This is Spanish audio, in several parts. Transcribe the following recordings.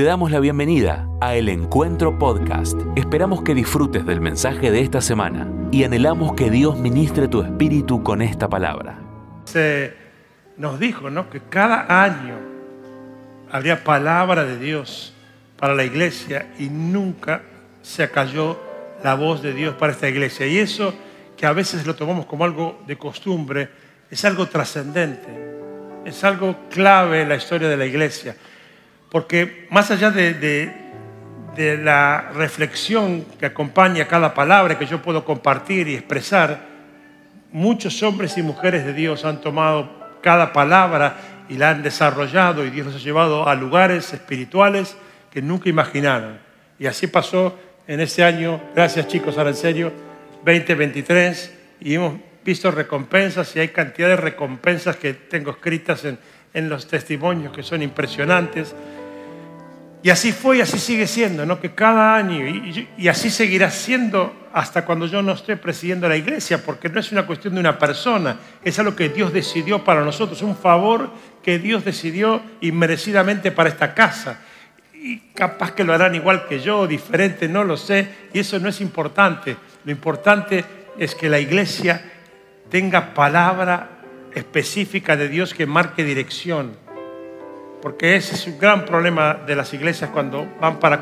Te damos la bienvenida a El Encuentro Podcast. Esperamos que disfrutes del mensaje de esta semana y anhelamos que Dios ministre tu espíritu con esta palabra. Se nos dijo ¿no? que cada año habría palabra de Dios para la iglesia y nunca se acalló la voz de Dios para esta iglesia. Y eso que a veces lo tomamos como algo de costumbre, es algo trascendente, es algo clave en la historia de la iglesia. Porque más allá de, la reflexión que acompaña cada palabra que yo puedo compartir y expresar, muchos hombres y mujeres de Dios han tomado cada palabra y la han desarrollado y Dios los ha llevado a lugares espirituales que nunca imaginaron. Y así pasó en este año, gracias chicos, ahora en serio, 2023, y hemos visto recompensas y hay cantidad de recompensas que tengo escritas en, en los testimonios que son impresionantes. Y así fue y así sigue siendo, ¿no? Que cada año, y, así seguirá siendo hasta cuando yo no esté presidiendo la iglesia, porque no es una cuestión de una persona, es algo que Dios decidió para nosotros, un favor que Dios decidió inmerecidamente para esta casa. Y capaz que lo harán igual que yo, diferente, no lo sé, y eso no es importante. Lo importante es que la iglesia tenga palabra específica de Dios que marque dirección porque ese es un gran problema de las iglesias cuando van para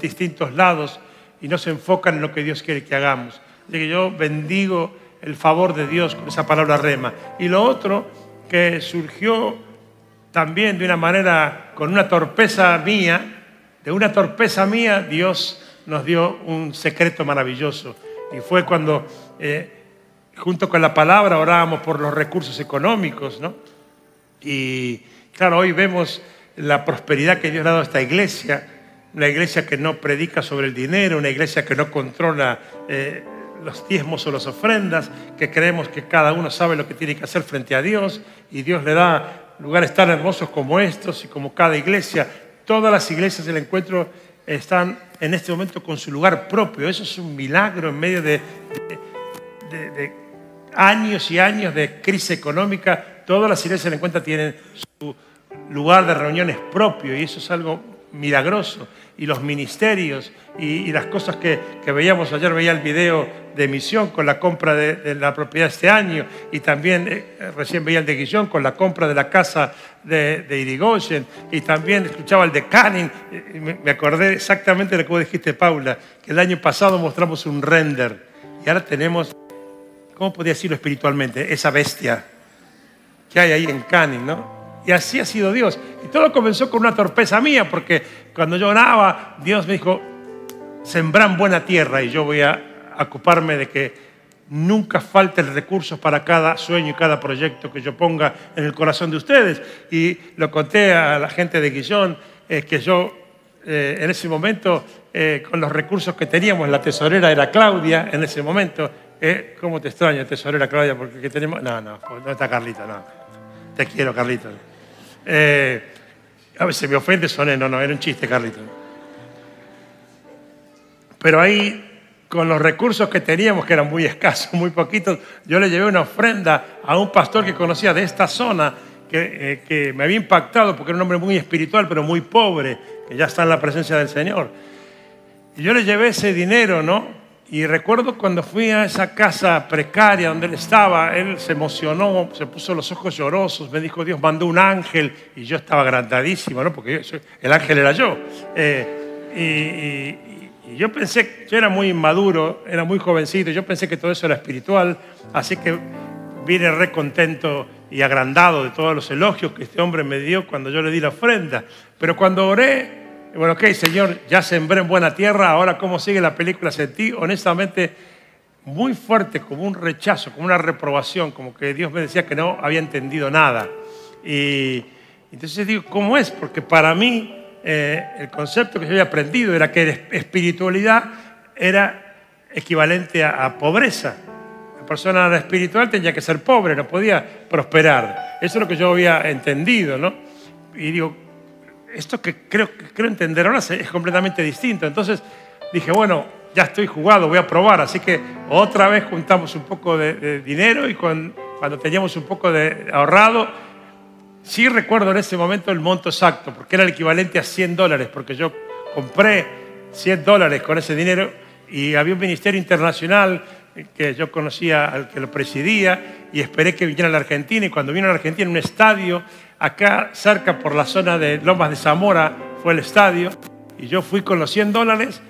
distintos lados y no se enfocan en lo que Dios quiere que hagamos. Así que yo bendigo el favor de Dios con esa palabra rema. Y lo otro que surgió también de una manera, con una torpeza mía, de una torpeza mía, Dios nos dio un secreto maravilloso. Y fue cuando, eh, junto con la palabra, orábamos por los recursos económicos, ¿no? Y Claro, hoy vemos la prosperidad que Dios ha dado a esta iglesia, una iglesia que no predica sobre el dinero, una iglesia que no controla eh, los diezmos o las ofrendas, que creemos que cada uno sabe lo que tiene que hacer frente a Dios y Dios le da lugares tan hermosos como estos y como cada iglesia. Todas las iglesias del encuentro están en este momento con su lugar propio. Eso es un milagro en medio de, de años y años de crisis económica. Todas las iglesias del encuentro tienen su lugar de reuniones propio y eso es algo milagroso. Y los ministerios y, las cosas que, veíamos ayer, veía el video de misión con la compra de, la propiedad este año y también eh, recién veía el de Guillón con la compra de la casa de, de Irigoyen y también escuchaba el de Canning. Me acordé exactamente de lo que vos dijiste, Paula, que el año pasado mostramos un render y ahora tenemos, ¿cómo podría decirlo espiritualmente? Esa bestia que hay ahí en Canning, ¿no? Y así ha sido Dios. Y todo comenzó con una torpeza mía, porque cuando yo oraba, Dios me dijo, sembran buena tierra y yo voy a ocuparme de que nunca falten recursos para cada sueño y cada proyecto que yo ponga en el corazón de ustedes. Y lo conté a la gente de Guillón, eh, que yo eh, en ese momento, eh, con los recursos que teníamos, la tesorera era Claudia en ese momento. ¿Cómo te extraño, tesorera Claudia? Porque tenemos... No, no, no está Carlita, no. Te quiero, Carlita. Eh, a veces me ofende, soné, no, no, era un chiste, Carlito. Pero ahí, con los recursos que teníamos, que eran muy escasos, muy poquitos, yo le llevé una ofrenda a un pastor que conocía de esta zona, que, eh, que me había impactado porque era un hombre muy espiritual, pero muy pobre, que ya está en la presencia del Señor. Y yo le llevé ese dinero, ¿no? Y recuerdo cuando fui a esa casa precaria donde él estaba, él se emocionó, se puso los ojos llorosos, me dijo, Dios mandó un ángel, y yo estaba agrandadísimo, ¿no? porque el ángel era yo. Eh, y, yo pensé, yo era muy inmaduro, era muy jovencito, yo pensé que todo eso era espiritual, así que vine re contento y agrandado de todos los elogios que este hombre me dio cuando yo le di la ofrenda. Pero cuando oré, bueno, ok, Señor, ya sembré en buena tierra, ahora cómo sigue la película, sentí honestamente muy fuerte, como un rechazo, como una reprobación, como que Dios me decía que no había entendido nada. Y entonces digo, ¿cómo es? Porque para mí eh, el concepto que yo había aprendido era que espiritualidad era equivalente a, pobreza. La persona espiritual tenía que ser pobre, no podía prosperar. Eso es lo que yo había entendido, ¿no? Y digo, esto que creo, creo entender ahora es completamente distinto. Entonces dije, bueno, ya estoy jugado, voy a probar. Así que otra vez juntamos un poco de, dinero y cuando teníamos un poco de ahorrado, Sí recuerdo en ese momento el monto exacto, porque era el equivalente a 100 dólares, porque yo compré 100 dólares con ese dinero y había un ministerio internacional que yo conocía al que lo presidía y esperé que viniera a la Argentina y cuando vino a la Argentina en un estadio, acá cerca por la zona de Lomas de Zamora fue el estadio. Y yo fui con los 100 dólares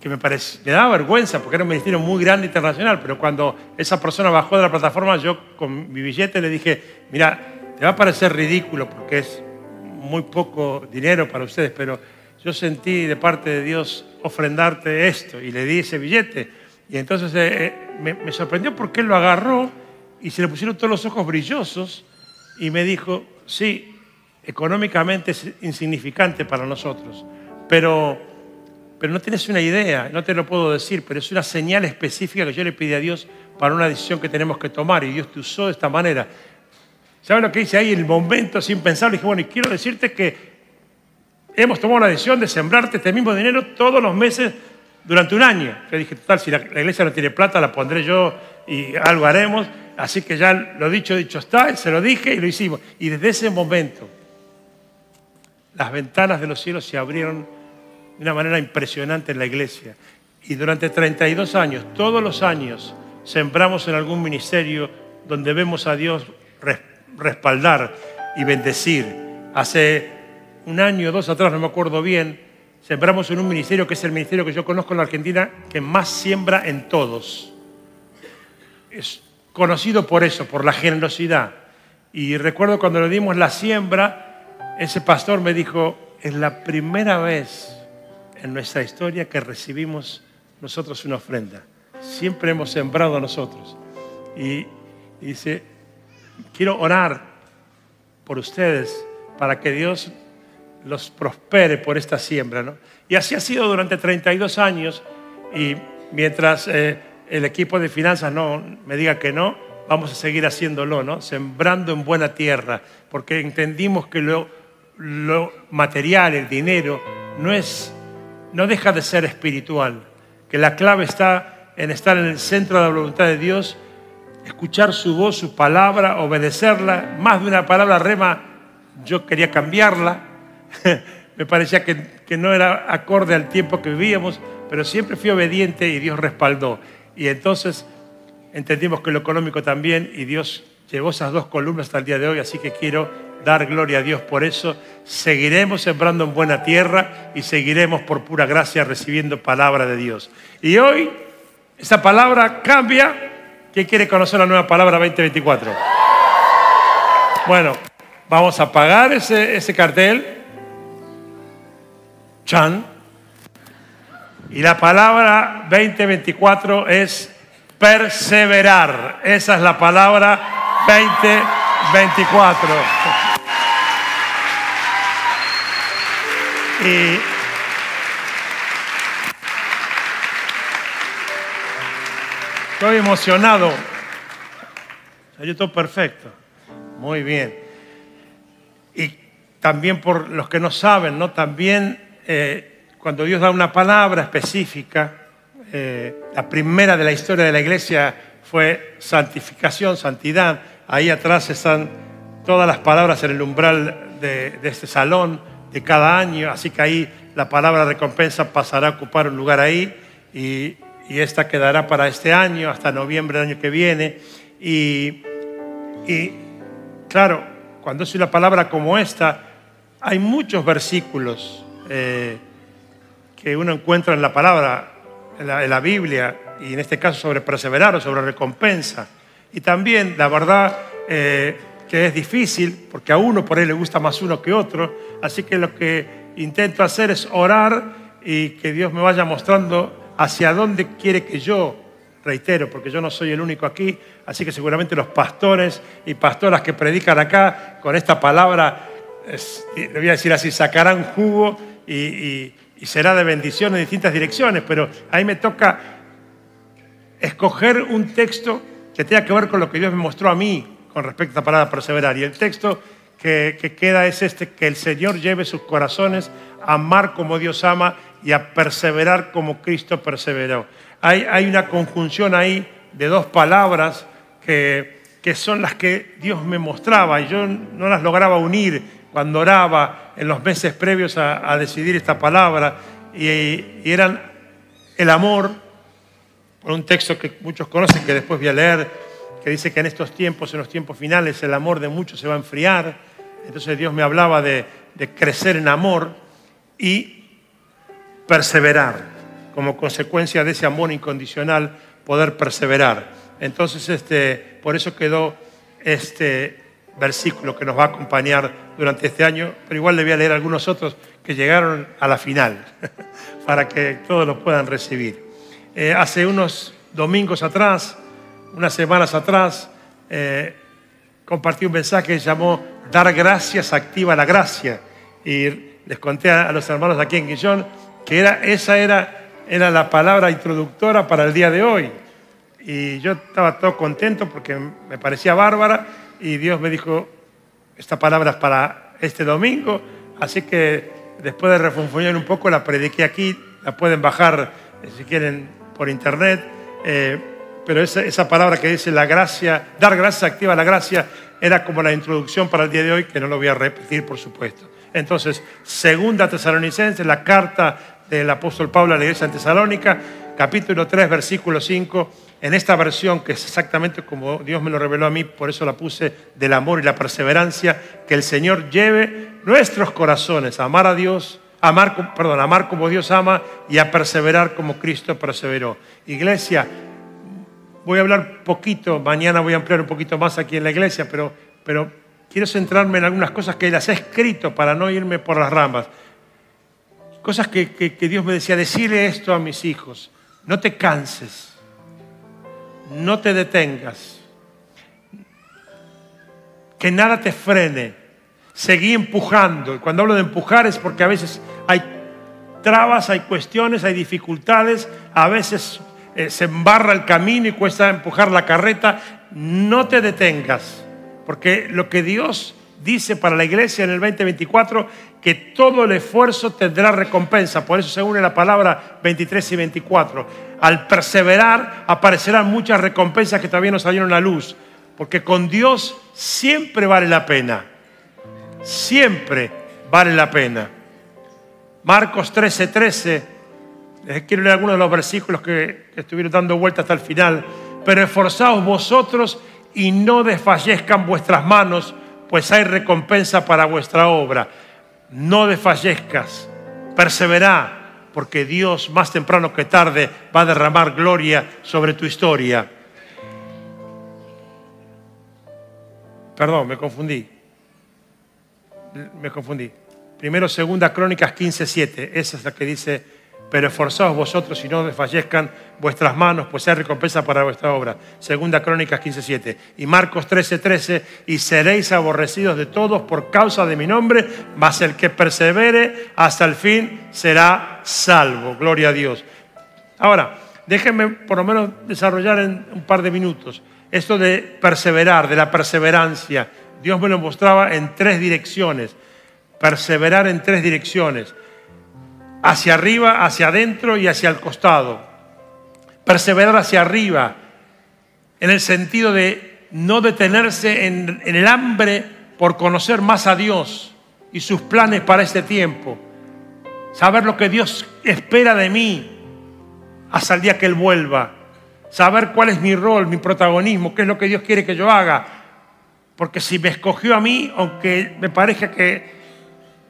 que me, parecía, me daba vergüenza porque era un ministerio muy grande internacional, pero cuando esa persona bajó de la plataforma yo con mi billete le dije, mira, te va a parecer ridículo porque es muy poco dinero para ustedes, pero yo sentí de parte de Dios ofrendarte esto y le di ese billete. Y entonces eh, eh, me, me, sorprendió porque él lo agarró y se le pusieron todos los ojos brillosos y me dijo, sí, económicamente es insignificante para nosotros, pero, pero no tienes una idea, no te lo puedo decir, pero es una señal específica que yo le pedí a Dios para una decisión que tenemos que tomar y Dios te usó de esta manera. ¿Saben lo que dice ahí? El momento, sin pensar, dije, bueno, y quiero decirte que hemos tomado la decisión de sembrarte este mismo dinero todos los meses durante un año. Yo dije, total, si la, iglesia no tiene plata, la pondré yo y algo haremos. Así que ya lo dicho, dicho está, se lo dije y lo hicimos. Y desde ese momento, las ventanas de los cielos se abrieron de una manera impresionante en la iglesia. Y durante 32 años, todos los años, sembramos en algún ministerio donde vemos a Dios respaldar y bendecir. Hace un año o dos atrás, no me acuerdo bien, sembramos en un ministerio que es el ministerio que yo conozco en la Argentina que más siembra en todos. Conocido por eso, por la generosidad. Y recuerdo cuando le dimos la siembra, ese pastor me dijo, es la primera vez en nuestra historia que recibimos nosotros una ofrenda. Siempre hemos sembrado nosotros. Y, y dice, quiero orar por ustedes para que Dios los prospere por esta siembra. ¿no? Y así ha sido durante 32 años y mientras eh, el equipo de finanzas no me diga que no, vamos a seguir haciéndolo, ¿no? sembrando en buena tierra, porque entendimos que lo, lo material, el dinero, no, es, no deja de ser espiritual, que la clave está en estar en el centro de la voluntad de Dios escuchar su voz, su palabra, obedecerla. Más de una palabra rema, yo quería cambiarla. Me parecía que, que, no era acorde al tiempo que vivíamos, pero siempre fui obediente y Dios respaldó. Y entonces entendimos que lo económico también, y Dios llevó esas dos columnas hasta el día de hoy, así que quiero dar gloria a Dios por eso. Seguiremos sembrando en buena tierra y seguiremos por pura gracia recibiendo palabra de Dios. Y hoy esa palabra cambia ¿Quién quiere conocer la nueva palabra 2024? Bueno, vamos a apagar ese, ese cartel. Chan. Y la palabra 2024 es perseverar. Esa es la palabra 2024. Y Estoy emocionado. Salió todo perfecto. Muy bien. Y también por los que no saben, ¿no? También eh, cuando Dios da una palabra específica, eh, la primera de la historia de la iglesia fue santificación, santidad. Ahí atrás están todas las palabras en el umbral de, este salón de cada año, así que ahí la palabra recompensa pasará a ocupar un lugar ahí y y esta quedará para este año, hasta noviembre del año que viene. Y, claro, cuando es una palabra como esta, hay muchos versículos eh, que uno encuentra en la palabra, en la, Biblia, y en este caso sobre perseverar o sobre recompensa. Y también, la verdad, eh, que es difícil, porque a uno por ahí le gusta más uno que otro, así que lo que intento hacer es orar y que Dios me vaya mostrando hacia dónde quiere que yo, reitero, porque yo no soy el único aquí, así que seguramente los pastores y pastoras que predican acá con esta palabra, le voy a decir así, sacarán jugo y, será de bendición en distintas direcciones, pero ahí me toca escoger un texto que tenga que ver con lo que Dios me mostró a mí con respecto a esta palabra perseverar. Y el texto que, que, queda es este, que el Señor lleve sus corazones a amar como Dios ama y a perseverar como Cristo perseveró. Hay, hay una conjunción ahí de dos palabras que que son las que Dios me mostraba y yo no las lograba unir cuando oraba en los meses previos a, decidir esta palabra. Y, eran el amor, por un texto que muchos conocen, que después voy a leer, que dice que en estos tiempos, en los tiempos finales, el amor de muchos se va a enfriar. Entonces Dios me hablaba de, de crecer en amor y perseverar. Como consecuencia de ese amor incondicional, poder perseverar. Entonces, este, por eso quedó este versículo que nos va a acompañar durante este año, pero igual le voy a leer algunos otros que llegaron a la final, para que todos los puedan recibir. Eh, hace unos domingos atrás, unas semanas atrás, eh, compartí un mensaje que llamó Dar gracias activa la gracia. Y les conté a, los hermanos aquí en Guillón que era, esa era, era la palabra introductora para el día de hoy. Y yo estaba todo contento porque me parecía bárbara y Dios me dijo, esta palabra para este domingo, así que después de refunfuñar un poco la prediqué aquí, la pueden bajar eh, si quieren por internet, eh, pero esa, esa, palabra que dice la gracia, dar gracias activa la gracia, era como la introducción para el día de hoy, que no lo voy a repetir por supuesto. Entonces, segunda tesalonicense, la carta del apóstol Pablo a la iglesia en Tesalónica, capítulo 3, versículo 5 en esta versión, que es exactamente como Dios me lo reveló a mí, por eso la puse del amor y la perseverancia, que el Señor lleve nuestros corazones a amar a Dios, amar, perdón, amar como Dios ama y a perseverar como Cristo perseveró. Iglesia, voy a hablar poquito, mañana voy a ampliar un poquito más aquí en la iglesia, pero, pero quiero centrarme en algunas cosas que las he escrito para no irme por las ramas. Cosas que, que Dios me decía, decirle esto a mis hijos, no te canses no te detengas. Que nada te frene. Seguí empujando. Y cuando hablo de empujar es porque a veces hay trabas, hay cuestiones, hay dificultades, a veces eh, se embarra el camino y cuesta empujar la carreta. No te detengas, porque lo que Dios dice para la iglesia en el 2024, que todo el esfuerzo tendrá recompensa. Por eso se une la palabra 23 y 24. Al perseverar aparecerán muchas recompensas que todavía no salieron a luz. Porque con Dios siempre vale la pena. Siempre vale la pena. Marcos 13, 13. Les quiero leer algunos de los versículos que, estuvieron dando vuelta hasta el final. Pero esforzaos vosotros y no desfallezcan vuestras manos pues hay recompensa para vuestra obra. No desfallezcas, persevera, porque Dios más temprano que tarde va a derramar gloria sobre tu historia. Perdón, me confundí. Me confundí. Primero, segunda Crónicas 15.7. Esa es la que dice pero esforzaos vosotros y no desfallezcan vuestras manos, pues hay recompensa para vuestra obra. Segunda Crónicas 15.7. Y Marcos 13.13, y seréis aborrecidos de todos por causa de mi nombre, mas el que persevere hasta el fin será salvo. Gloria a Dios. Ahora, déjenme por lo menos desarrollar en un par de minutos esto de perseverar, de la perseverancia. Dios me lo mostraba en tres direcciones. Perseverar en tres direcciones hacia arriba, hacia adentro y hacia el costado. Perseverar hacia arriba, en el sentido de no detenerse en, el hambre por conocer más a Dios y sus planes para este tiempo. Saber lo que Dios espera de mí hasta el día que Él vuelva. Saber cuál es mi rol, mi protagonismo, qué es lo que Dios quiere que yo haga. Porque si me escogió a mí, aunque me parezca que,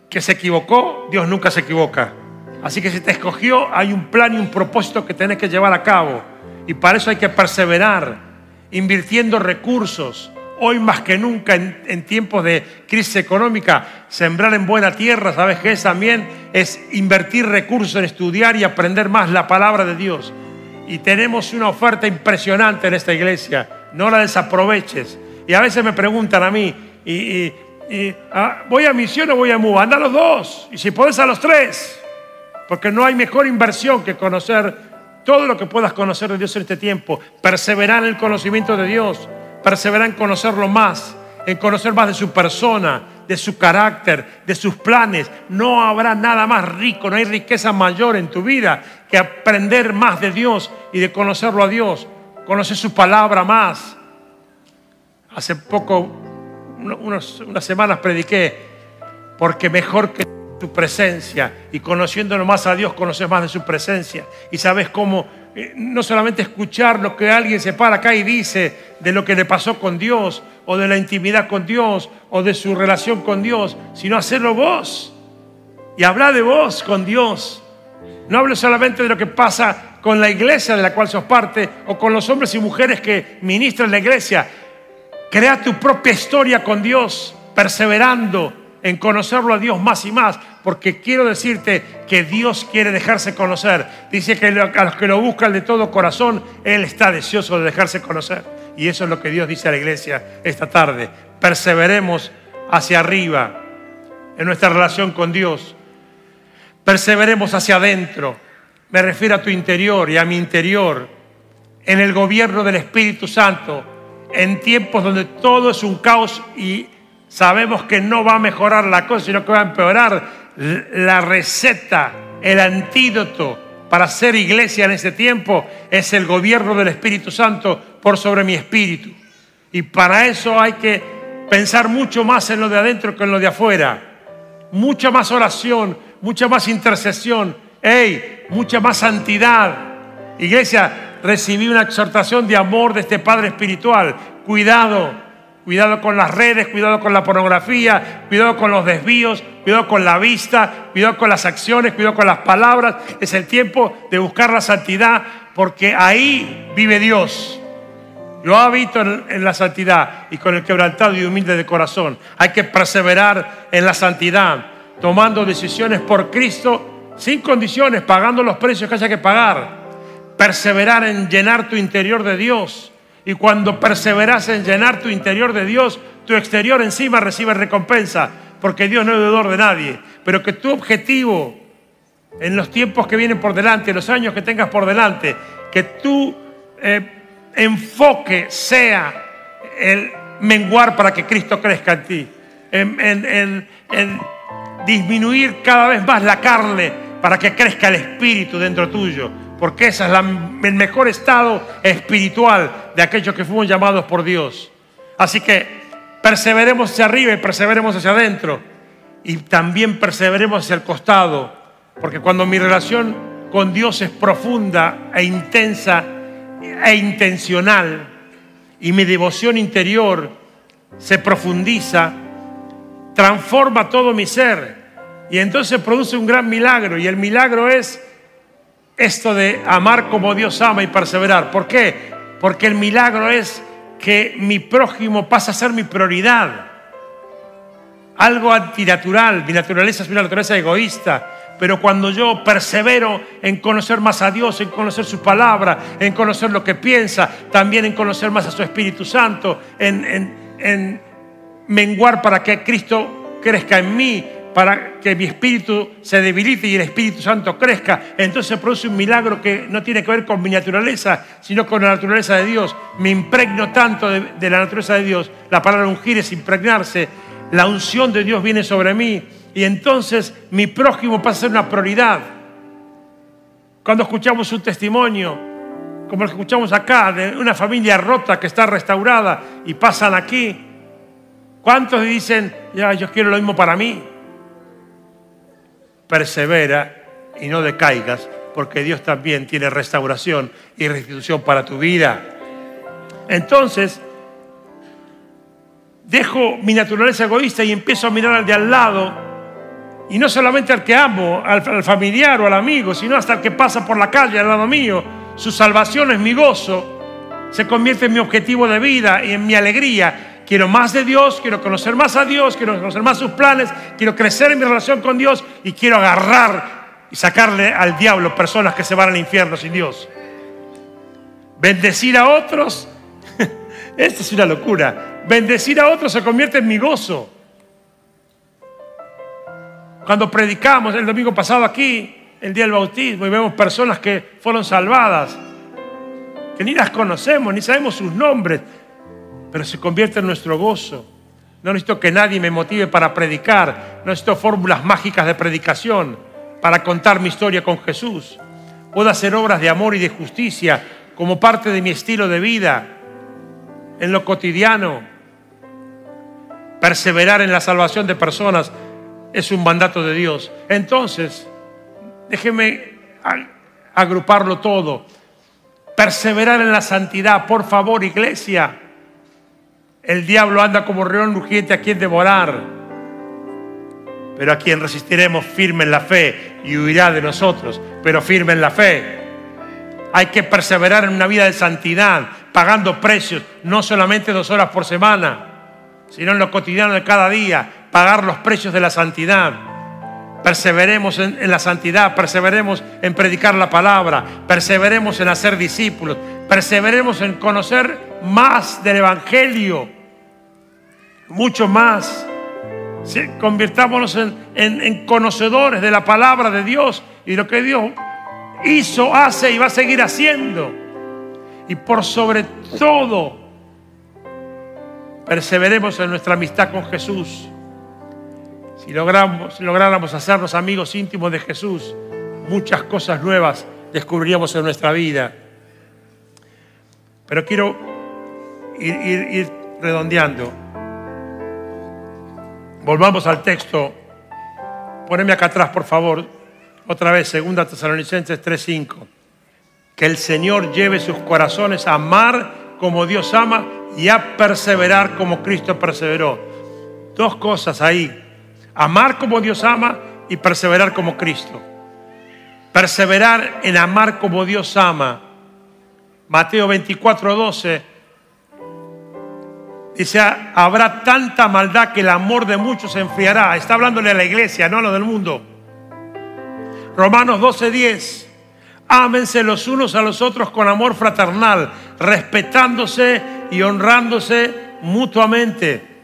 que se equivocó, Dios nunca se equivoca. Así que si te escogió, hay un plan y un propósito que tienes que llevar a cabo. Y para eso hay que perseverar, invirtiendo recursos. Hoy más que nunca, en, tiempos de crisis económica, sembrar en buena tierra, ¿sabes qué es también? Es invertir recursos en estudiar y aprender más la palabra de Dios. Y tenemos una oferta impresionante en esta iglesia. No la desaproveches. Y a veces me preguntan a mí, y, ah, ¿voy a misión o voy a MUA? Anda a los dos. Y si puedes a los tres. Porque no hay mejor inversión que conocer todo lo que puedas conocer de Dios en este tiempo. Perseverar en el conocimiento de Dios. Perseverar en conocerlo más. En conocer más de su persona, de su carácter, de sus planes. No habrá nada más rico, no hay riqueza mayor en tu vida que aprender más de Dios y de conocerlo a Dios. Conocer su palabra más. Hace poco, unas semanas prediqué, porque mejor que tu presencia y conociéndolo más a Dios, conoces más de su presencia y sabes cómo eh, no solamente escuchar lo que alguien se para acá y dice de lo que le pasó con Dios o de la intimidad con Dios o de su relación con Dios, sino hacerlo vos y hablar de vos con Dios. No hable solamente de lo que pasa con la iglesia de la cual sos parte o con los hombres y mujeres que ministran la iglesia. Crea tu propia historia con Dios, perseverando en conocerlo a Dios más y más, porque quiero decirte que Dios quiere dejarse conocer. Dice que a los que lo buscan de todo corazón, Él está deseoso de dejarse conocer. Y eso es lo que Dios dice a la iglesia esta tarde. Perseveremos hacia arriba en nuestra relación con Dios. Perseveremos hacia adentro. Me refiero a tu interior y a mi interior. En el gobierno del Espíritu Santo. En tiempos donde todo es un caos y sabemos que no va a mejorar la cosa, sino que va a empeorar. La receta, el antídoto para ser iglesia en ese tiempo es el gobierno del Espíritu Santo por sobre mi espíritu. Y para eso hay que pensar mucho más en lo de adentro que en lo de afuera. Mucha más oración, mucha más intercesión, hey, mucha más santidad. Iglesia, recibí una exhortación de amor de este Padre Espiritual. Cuidado, cuidado con las redes, cuidado con la pornografía, cuidado con los desvíos, cuidado con la vista, cuidado con las acciones, cuidado con las palabras. Es el tiempo de buscar la santidad porque ahí vive Dios. Yo habito en, en, la santidad y con el quebrantado y humilde de corazón. Hay que perseverar en la santidad tomando decisiones por Cristo sin condiciones, pagando los precios que haya que pagar. Perseverar en llenar tu interior de Dios. Y cuando perseveras en llenar tu interior de Dios, tu exterior encima recibe recompensa, porque Dios no es deudor de nadie. Pero que tu objetivo en los tiempos que vienen por delante, los años que tengas por delante, que tu eh, enfoque sea el menguar para que Cristo crezca en ti. En, en, en, disminuir cada vez más la carne para que crezca el espíritu dentro tuyo, porque ese es el mejor estado espiritual de aquellos que fuimos llamados por Dios. Así que perseveremos hacia arriba y perseveremos hacia adentro y también perseveremos hacia el costado, porque cuando mi relación con Dios es profunda e intensa e intencional y mi devoción interior se profundiza, transforma todo mi ser y entonces produce un gran milagro. Y el milagro es esto de amar como Dios ama y perseverar. ¿Por qué? Porque el milagro es que mi prójimo pasa a ser mi prioridad. Algo antinatural. Mi naturaleza es una naturaleza egoísta. Pero cuando yo persevero en conocer más a Dios, en conocer su palabra, en conocer lo que piensa, también en conocer más a su Espíritu Santo, en, en, en menguar para que Cristo crezca en mí, para que mi espíritu se debilite y el Espíritu Santo crezca, entonces produce un milagro que no tiene que ver con mi naturaleza, sino con la naturaleza de Dios. Me impregno tanto de, la naturaleza de Dios. La palabra ungir es impregnarse. La unción de Dios viene sobre mí y entonces mi prójimo pasa a ser una prioridad. Cuando escuchamos un testimonio, como el que escuchamos acá, de una familia rota que está restaurada y pasan aquí, ¿cuántos dicen, ya, yo quiero lo mismo para mí? Persevera y no decaigas, porque Dios también tiene restauración y restitución para tu vida. Entonces, dejo mi naturaleza egoísta y empiezo a mirar al de al lado, y no solamente al que amo, al, familiar o al amigo, sino hasta el que pasa por la calle al lado mío. Su salvación es mi gozo, se convierte en mi objetivo de vida y en mi alegría Quiero más de Dios, quiero conocer más a Dios, quiero conocer más sus planes, quiero crecer en mi relación con Dios y quiero agarrar y sacarle al diablo personas que se van al infierno sin Dios. Bendecir a otros, esto es una locura. Bendecir a otros se convierte en mi gozo. Cuando predicamos el domingo pasado aquí, el día del bautismo, y vemos personas que fueron salvadas, que ni las conocemos, ni sabemos sus nombres, pero se convierte en nuestro gozo. No necesito que nadie me motive para predicar, no necesito fórmulas mágicas de predicación para contar mi historia con Jesús. Puedo hacer obras de amor y de justicia como parte de mi estilo de vida, en lo cotidiano, Perseverar en la salvación de personas es un mandato de Dios. Entonces, déjeme agruparlo todo. Perseverar en la santidad, por favor, iglesia. El diablo anda como león rugiente a quien devorar, pero a quien resistiremos firme en la fe y huirá de nosotros, pero firme en la fe. Hay que perseverar en una vida de santidad, pagando precios, no solamente dos horas por semana, sino en lo cotidiano de cada día, pagar los precios de la santidad. Perseveremos en, la santidad, perseveremos en predicar la palabra, perseveremos en hacer discípulos, perseveremos en conocer más del Evangelio, mucho más. Convirtámonos en, en conocedores de la palabra de Dios y lo que Dios hizo, hace y va a seguir haciendo. Y por sobre todo, perseveremos en nuestra amistad con Jesús si, lográramos hacernos amigos íntimos de Jesús, muchas cosas nuevas descubriríamos en nuestra vida. Pero quiero ir, redondeando. Volvamos al texto. Poneme acá atrás, por favor. Otra vez, 2 Tesalonicenses 3:5. Que el Señor lleve sus corazones a amar como Dios ama y a perseverar como Cristo perseveró. Dos cosas ahí Amar como Dios ama y perseverar como Cristo. Perseverar en amar como Dios ama. Mateo 24, 12. Dice, habrá tanta maldad que el amor de muchos se enfriará. Está hablándole a la iglesia, no a lo del mundo. Romanos 12, 10. Ámense los unos a los otros con amor fraternal, respetándose y honrándose mutuamente.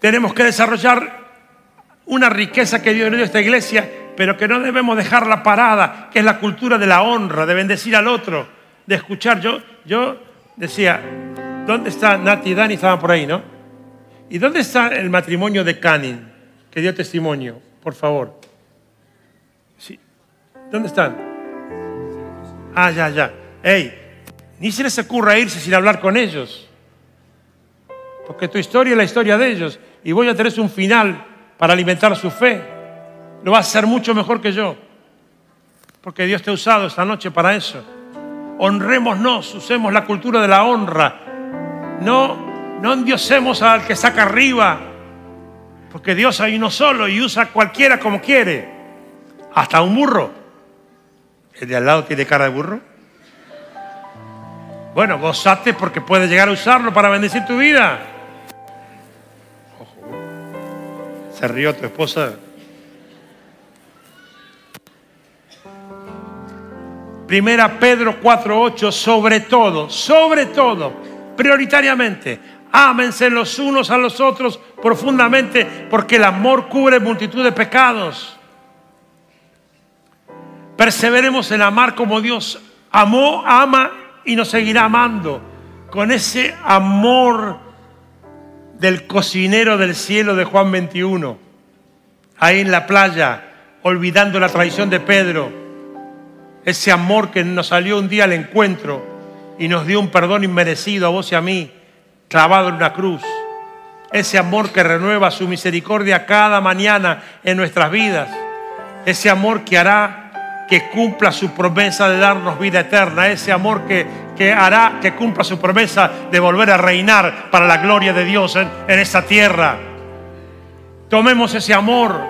Tenemos que desarrollar una riqueza que Dios dio a esta iglesia, pero que no debemos dejarla parada, que es la cultura de la honra, de bendecir al otro, de escuchar. Yo, yo decía, ¿dónde está Nati y Dani? Estaban por ahí, ¿no? ¿Y dónde está el matrimonio de Canin, que dio testimonio? Por favor. Sí. ¿Dónde están? Ah, ya, ya. Ey, ni se les ocurra irse sin hablar con ellos. Porque tu historia es la historia de ellos. Y voy a tener un final para alimentar su fe. Lo va a hacer mucho mejor que yo. Porque Dios te ha usado esta noche para eso. Honrémonos, usemos la cultura de la honra. No, no endiosemos al que saca arriba. Porque Dios hay uno solo y usa a cualquiera como quiere. Hasta un burro. ¿El de al lado tiene cara de burro? Bueno, gozate porque puedes llegar a usarlo para bendecir tu vida. Se rió tu esposa. Primera Pedro 4:8, sobre todo, sobre todo, prioritariamente, ámense los unos a los otros profundamente, porque el amor cubre multitud de pecados. Perseveremos en amar como Dios amó, ama y nos seguirá amando, con ese amor del cocinero del cielo de Juan 21, ahí en la playa, olvidando la traición de Pedro, ese amor que nos salió un día al encuentro y nos dio un perdón inmerecido a vos y a mí, clavado en una cruz. Ese amor que renueva su misericordia cada mañana en nuestras vidas. Ese amor que hará que cumpla su promesa de darnos vida eterna, ese amor que, que hará que cumpla su promesa de volver a reinar para la gloria de Dios en, esta tierra. Tomemos ese amor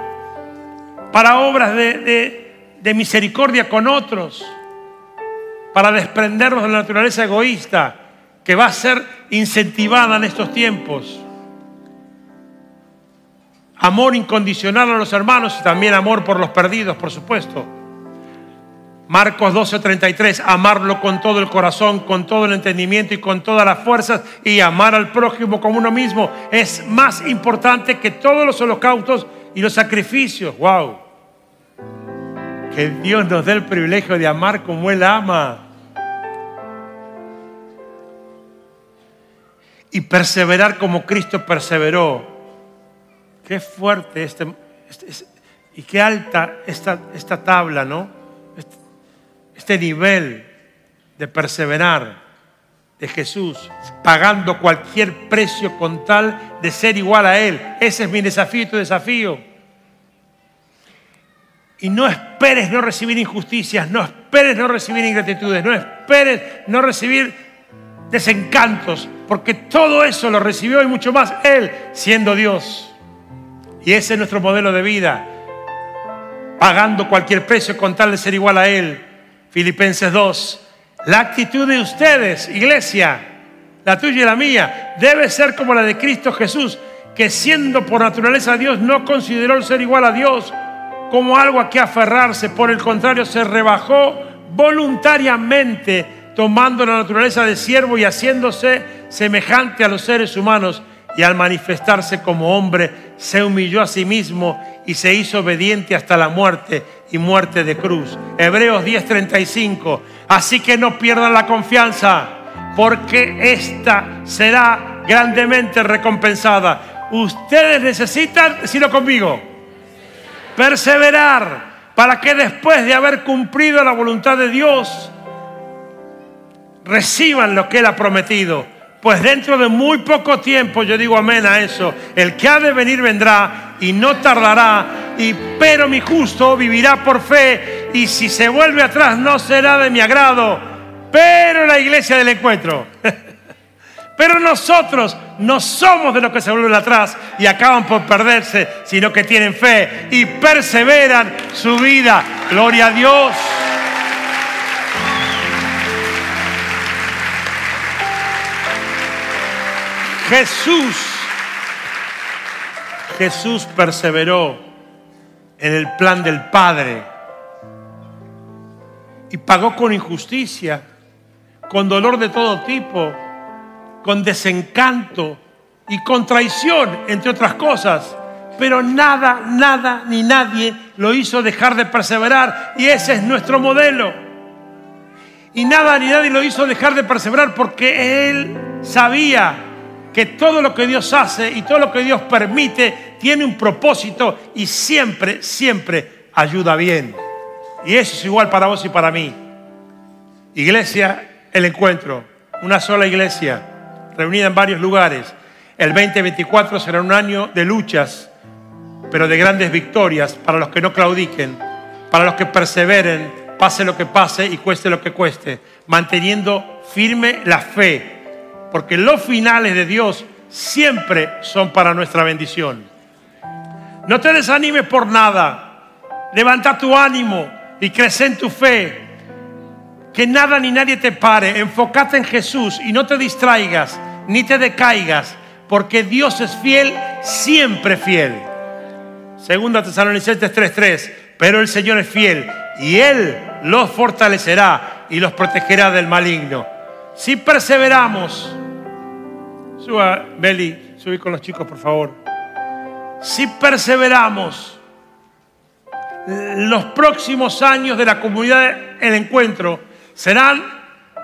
para obras de, de misericordia con otros, para desprendernos de la naturaleza egoísta que va a ser incentivada en estos tiempos. Amor incondicional a los hermanos y también amor por los perdidos, por supuesto. Marcos 12:33, amarlo con todo el corazón, con todo el entendimiento y con todas las fuerzas y amar al prójimo como uno mismo es más importante que todos los holocaustos y los sacrificios. ¡Wow! Que Dios nos dé el privilegio de amar como Él ama. Y perseverar como Cristo perseveró. Qué fuerte este, este y qué alta esta, esta tabla, ¿no? Este nivel de perseverar. de Jesús, pagando cualquier precio con tal de ser igual a Él. Ese es mi desafío y tu desafío. Y no esperes no recibir injusticias, no esperes no recibir ingratitudes, no esperes no recibir desencantos, porque todo eso lo recibió y mucho más Él siendo Dios. Y ese es nuestro modelo de vida, pagando cualquier precio con tal de ser igual a Él. Filipenses 2. La actitud de ustedes, iglesia, la tuya y la mía, debe ser como la de Cristo Jesús, que siendo por naturaleza Dios, no consideró el ser igual a Dios como algo a que aferrarse, por el contrario, se rebajó voluntariamente, tomando la naturaleza de siervo y haciéndose semejante a los seres humanos, y al manifestarse como hombre, se humilló a sí mismo y se hizo obediente hasta la muerte y muerte de cruz. Hebreos 10:35. Así que no pierdan la confianza, porque esta será grandemente recompensada. Ustedes necesitan, decirlo conmigo, perseverar para que después de haber cumplido la voluntad de Dios, reciban lo que Él ha prometido. Pues dentro de muy poco tiempo, yo digo amén a eso, el que ha de venir vendrá y no tardará, y, pero mi justo vivirá por fe, y si se vuelve atrás no será de mi agrado, pero la iglesia del encuentro. Pero nosotros no somos de los que se vuelven atrás y acaban por perderse, sino que tienen fe y perseveran su vida. Gloria a Dios. Jesús, Jesús perseveró en el plan del Padre y pagó con injusticia, con dolor de todo tipo con desencanto y con traición, entre otras cosas. Pero nada, nada ni nadie lo hizo dejar de perseverar y ese es nuestro modelo. Y nada ni nadie lo hizo dejar de perseverar porque él sabía que todo lo que Dios hace y todo lo que Dios permite tiene un propósito y siempre, siempre ayuda bien. Y eso es igual para vos y para mí. Iglesia, el encuentro, una sola iglesia reunida en varios lugares. El 2024 será un año de luchas, pero de grandes victorias para los que no claudiquen, para los que perseveren, pase lo que pase y cueste lo que cueste, manteniendo firme la fe, porque los finales de Dios siempre son para nuestra bendición. No te desanimes por nada, levanta tu ánimo y crece en tu fe. Que nada ni nadie te pare, enfócate en Jesús y no te distraigas ni te decaigas, porque Dios es fiel, siempre fiel. Segunda Tesalonicenses 3:3, pero el Señor es fiel y Él los fortalecerá y los protegerá del maligno. Si perseveramos, suba, Beli, subí con los chicos, por favor. Si perseveramos, los próximos años de la comunidad El Encuentro serán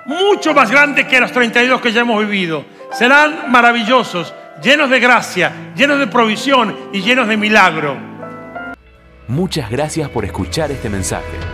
mucho más grandes que los 32 que ya hemos vivido serán maravillosos, llenos de gracia, llenos de provisión y llenos de milagro. Muchas gracias por escuchar este mensaje.